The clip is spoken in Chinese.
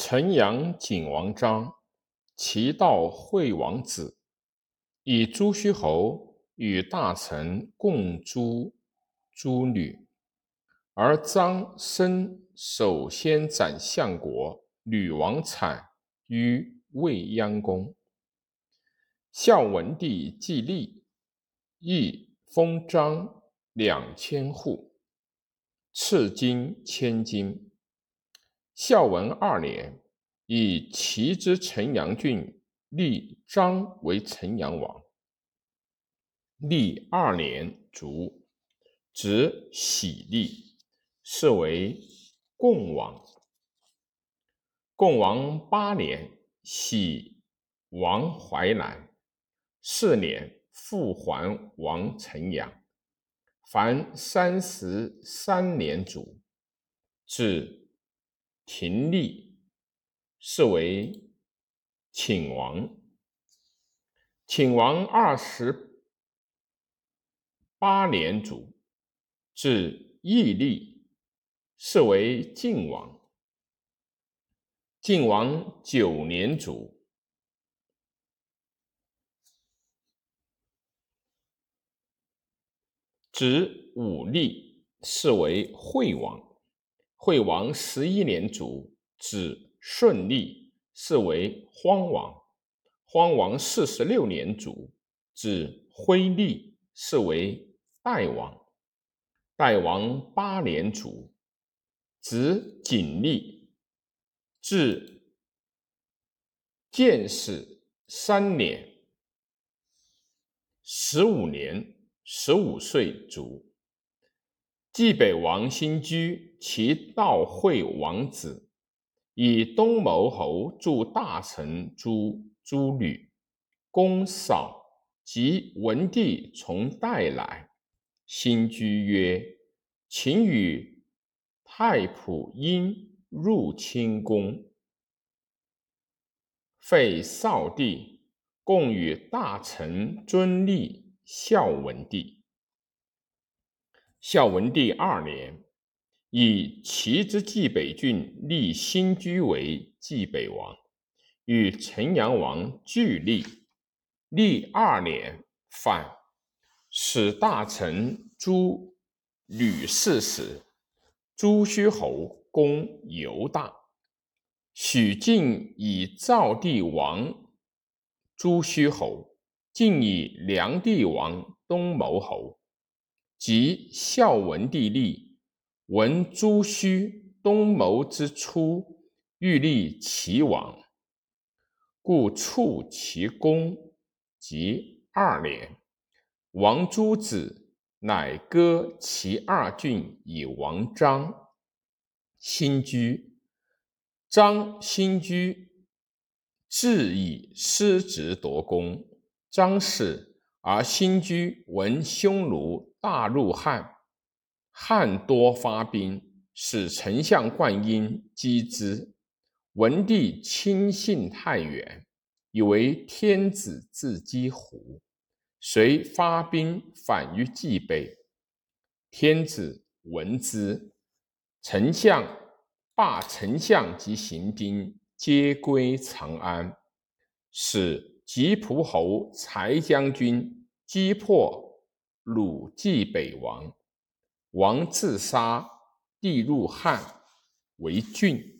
陈阳景王章，齐悼惠王子，以朱虚侯与大臣共诛诸吕，而张生首先斩相国吕王产于未央宫。孝文帝继立，亦封章两千户，赐金千金。孝文二年，以齐之陈阳郡立张为陈阳王。历二年卒，子喜立，是为共王。共王八年，喜王淮南，四年复还王陈阳。凡三十三年卒，至。秦立，是为秦王。秦王二十八年卒，至义立，是为晋王。晋王九年卒，子武立，是为惠王。惠王十一年卒，子顺立，是为荒王。荒王四十六年卒，子辉立，是为代王。代王八年卒，子景立，至建始三年，十五年，十五岁卒。冀北王新居，其道惠王子，以东牟侯助大臣诸诸吕，公扫及文帝从代来。新居曰：“请与太仆殷入清宫，废少帝，共与大臣尊立孝文帝。”孝文帝二年，以齐之冀北郡立新居为冀北王，与陈阳王俱立。立二年，反，使大臣诛吕氏时，朱虚侯功尤大。许晋以赵帝王朱虚侯，晋以梁帝王东牟侯。即孝文帝立，闻朱虚东谋之初，欲立齐王，故促其功。即二年，王朱子，乃割其二郡以王章。新居，张新居，自以失职夺功。张氏而新居闻匈奴。大入汉，汉多发兵，使丞相灌婴击之。文帝亲信太原，以为天子自击胡，遂发兵反于冀北。天子闻之，丞相罢丞相及行兵，皆归长安，使吉蒲侯柴将军击破。鲁冀北王，王自杀，帝入汉为郡。